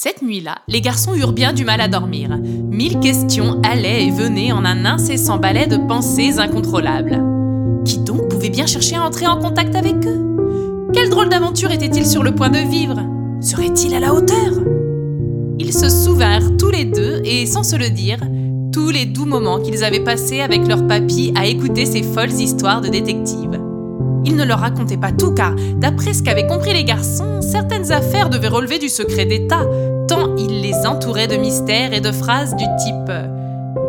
Cette nuit-là, les garçons eurent bien du mal à dormir. Mille questions allaient et venaient en un incessant balai de pensées incontrôlables. Qui donc pouvait bien chercher à entrer en contact avec eux? Quelle drôle d'aventure était-il sur le point de vivre? Serait-il à la hauteur? Ils se souvinrent tous les deux et, sans se le dire, tous les doux moments qu'ils avaient passés avec leur papy à écouter ces folles histoires de détectives. Ils ne leur racontaient pas tout car, d'après ce qu'avaient compris les garçons, certaines affaires devaient relever du secret d'État, tant ils les entouraient de mystères et de phrases du type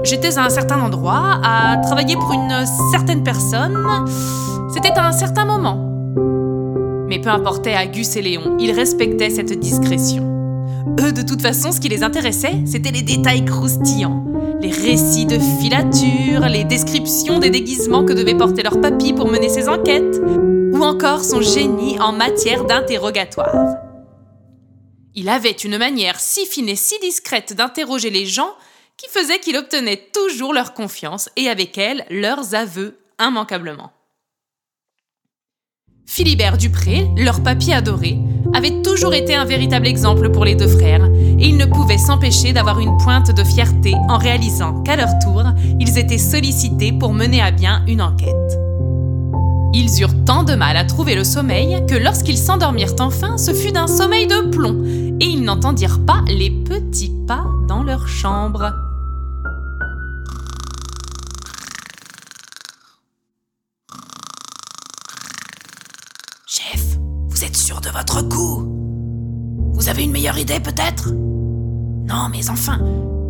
J'étais à un certain endroit, à travailler pour une certaine personne, c'était à un certain moment. Mais peu importait à Gus et Léon, ils respectaient cette discrétion. Eux, de toute façon, ce qui les intéressait, c'était les détails croustillants. Les récits de filature, les descriptions des déguisements que devait porter leur papy pour mener ses enquêtes, ou encore son génie en matière d'interrogatoire. Il avait une manière si fine et si discrète d'interroger les gens qui faisait qu'il obtenait toujours leur confiance et avec elle leurs aveux immanquablement. Philibert Dupré, leur papy adoré, avait toujours été un véritable exemple pour les deux frères, et ils ne pouvaient s'empêcher d'avoir une pointe de fierté en réalisant qu'à leur tour, ils étaient sollicités pour mener à bien une enquête. Ils eurent tant de mal à trouver le sommeil que lorsqu'ils s'endormirent enfin, ce fut d'un sommeil de plomb, et ils n'entendirent pas les petits pas dans leur chambre. Chef, vous êtes sûr de votre coup Vous avez une meilleure idée peut-être? Non, mais enfin,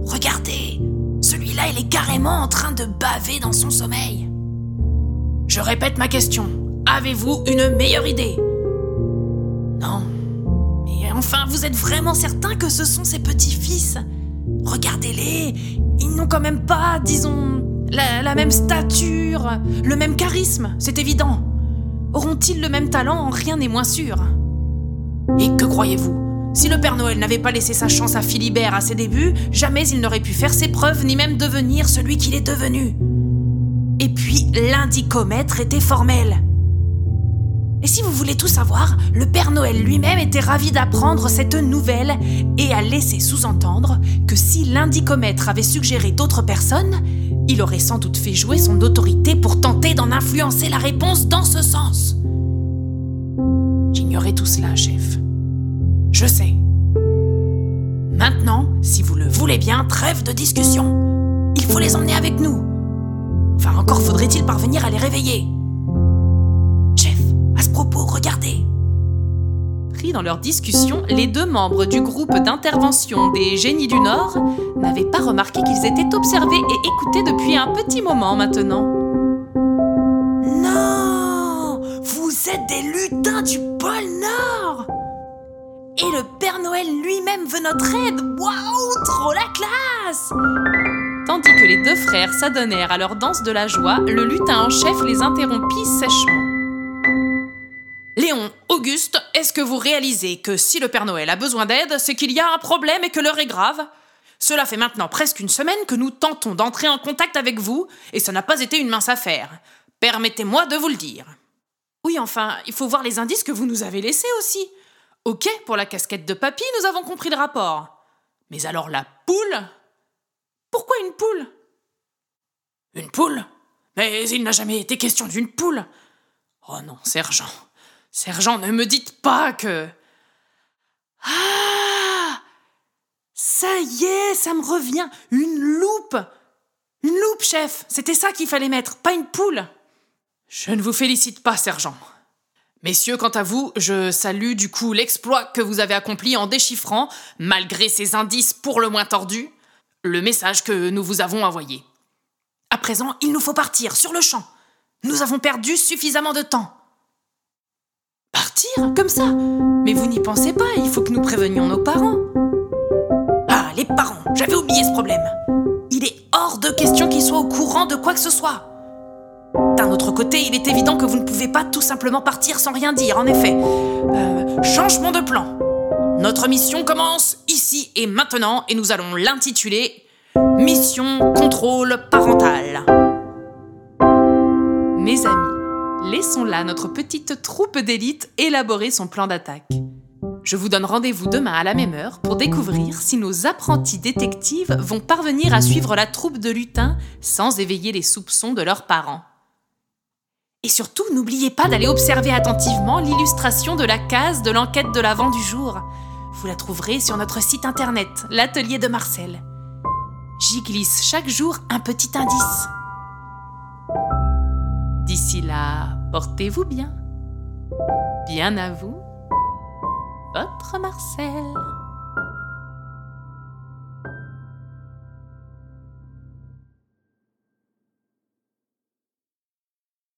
regardez, celui-là, il est carrément en train de baver dans son sommeil. Je répète ma question. Avez-vous une meilleure idée? Non. Mais enfin, vous êtes vraiment certain que ce sont ses petits-fils? Regardez-les, ils n'ont quand même pas, disons, la, la même stature, le même charisme, c'est évident. Auront-ils le même talent Rien n'est moins sûr. Et que croyez-vous? Si le Père Noël n'avait pas laissé sa chance à Philibert à ses débuts, jamais il n'aurait pu faire ses preuves ni même devenir celui qu'il est devenu. Et puis, l'indicomètre était formel. Et si vous voulez tout savoir, le Père Noël lui-même était ravi d'apprendre cette nouvelle et a laissé sous-entendre que si l'indicomètre avait suggéré d'autres personnes, il aurait sans doute fait jouer son autorité pour tenter d'en influencer la réponse dans ce sens. J'ignorais tout cela, chef. Je sais. Maintenant, si vous le voulez bien, trêve de discussion. Il faut les emmener avec nous. Enfin, encore faudrait-il parvenir à les réveiller. Chef, à ce propos, regardez. Dans leur discussion, les deux membres du groupe d'intervention des génies du Nord n'avaient pas remarqué qu'ils étaient observés et écoutés depuis un petit moment maintenant. Non! Vous êtes des lutins du pôle Nord! Et le Père Noël lui-même veut notre aide! Waouh! Trop la classe! Tandis que les deux frères s'adonnèrent à leur danse de la joie, le lutin en chef les interrompit sèchement. Léon, Auguste, est-ce que vous réalisez que si le Père Noël a besoin d'aide, c'est qu'il y a un problème et que l'heure est grave? Cela fait maintenant presque une semaine que nous tentons d'entrer en contact avec vous, et ça n'a pas été une mince affaire. Permettez-moi de vous le dire. Oui, enfin, il faut voir les indices que vous nous avez laissés aussi. Ok, pour la casquette de papy, nous avons compris le rapport. Mais alors la poule? Pourquoi une poule? Une poule? Mais il n'a jamais été question d'une poule. Oh non, sergent. Sergent, ne me dites pas que. Ah Ça y est, ça me revient. Une loupe Une loupe, chef C'était ça qu'il fallait mettre, pas une poule Je ne vous félicite pas, sergent. Messieurs, quant à vous, je salue du coup l'exploit que vous avez accompli en déchiffrant, malgré ces indices pour le moins tordus, le message que nous vous avons envoyé. À présent, il nous faut partir, sur le champ. Nous avons perdu suffisamment de temps. Comme ça Mais vous n'y pensez pas, il faut que nous prévenions nos parents. Ah, les parents, j'avais oublié ce problème. Il est hors de question qu'il soit au courant de quoi que ce soit. D'un autre côté, il est évident que vous ne pouvez pas tout simplement partir sans rien dire, en effet. Euh, changement de plan. Notre mission commence ici et maintenant et nous allons l'intituler Mission contrôle parental. Mes amis, laissons là notre petite troupe d'élite élaborer son plan d'attaque. Je vous donne rendez-vous demain à la même heure pour découvrir si nos apprentis détectives vont parvenir à suivre la troupe de lutins sans éveiller les soupçons de leurs parents. Et surtout, n'oubliez pas d'aller observer attentivement l'illustration de la case de l'enquête de l'avant du jour. Vous la trouverez sur notre site internet, l'atelier de Marcel. J'y glisse chaque jour un petit indice. D'ici là, portez-vous bien. Bien à vous, votre Marcel.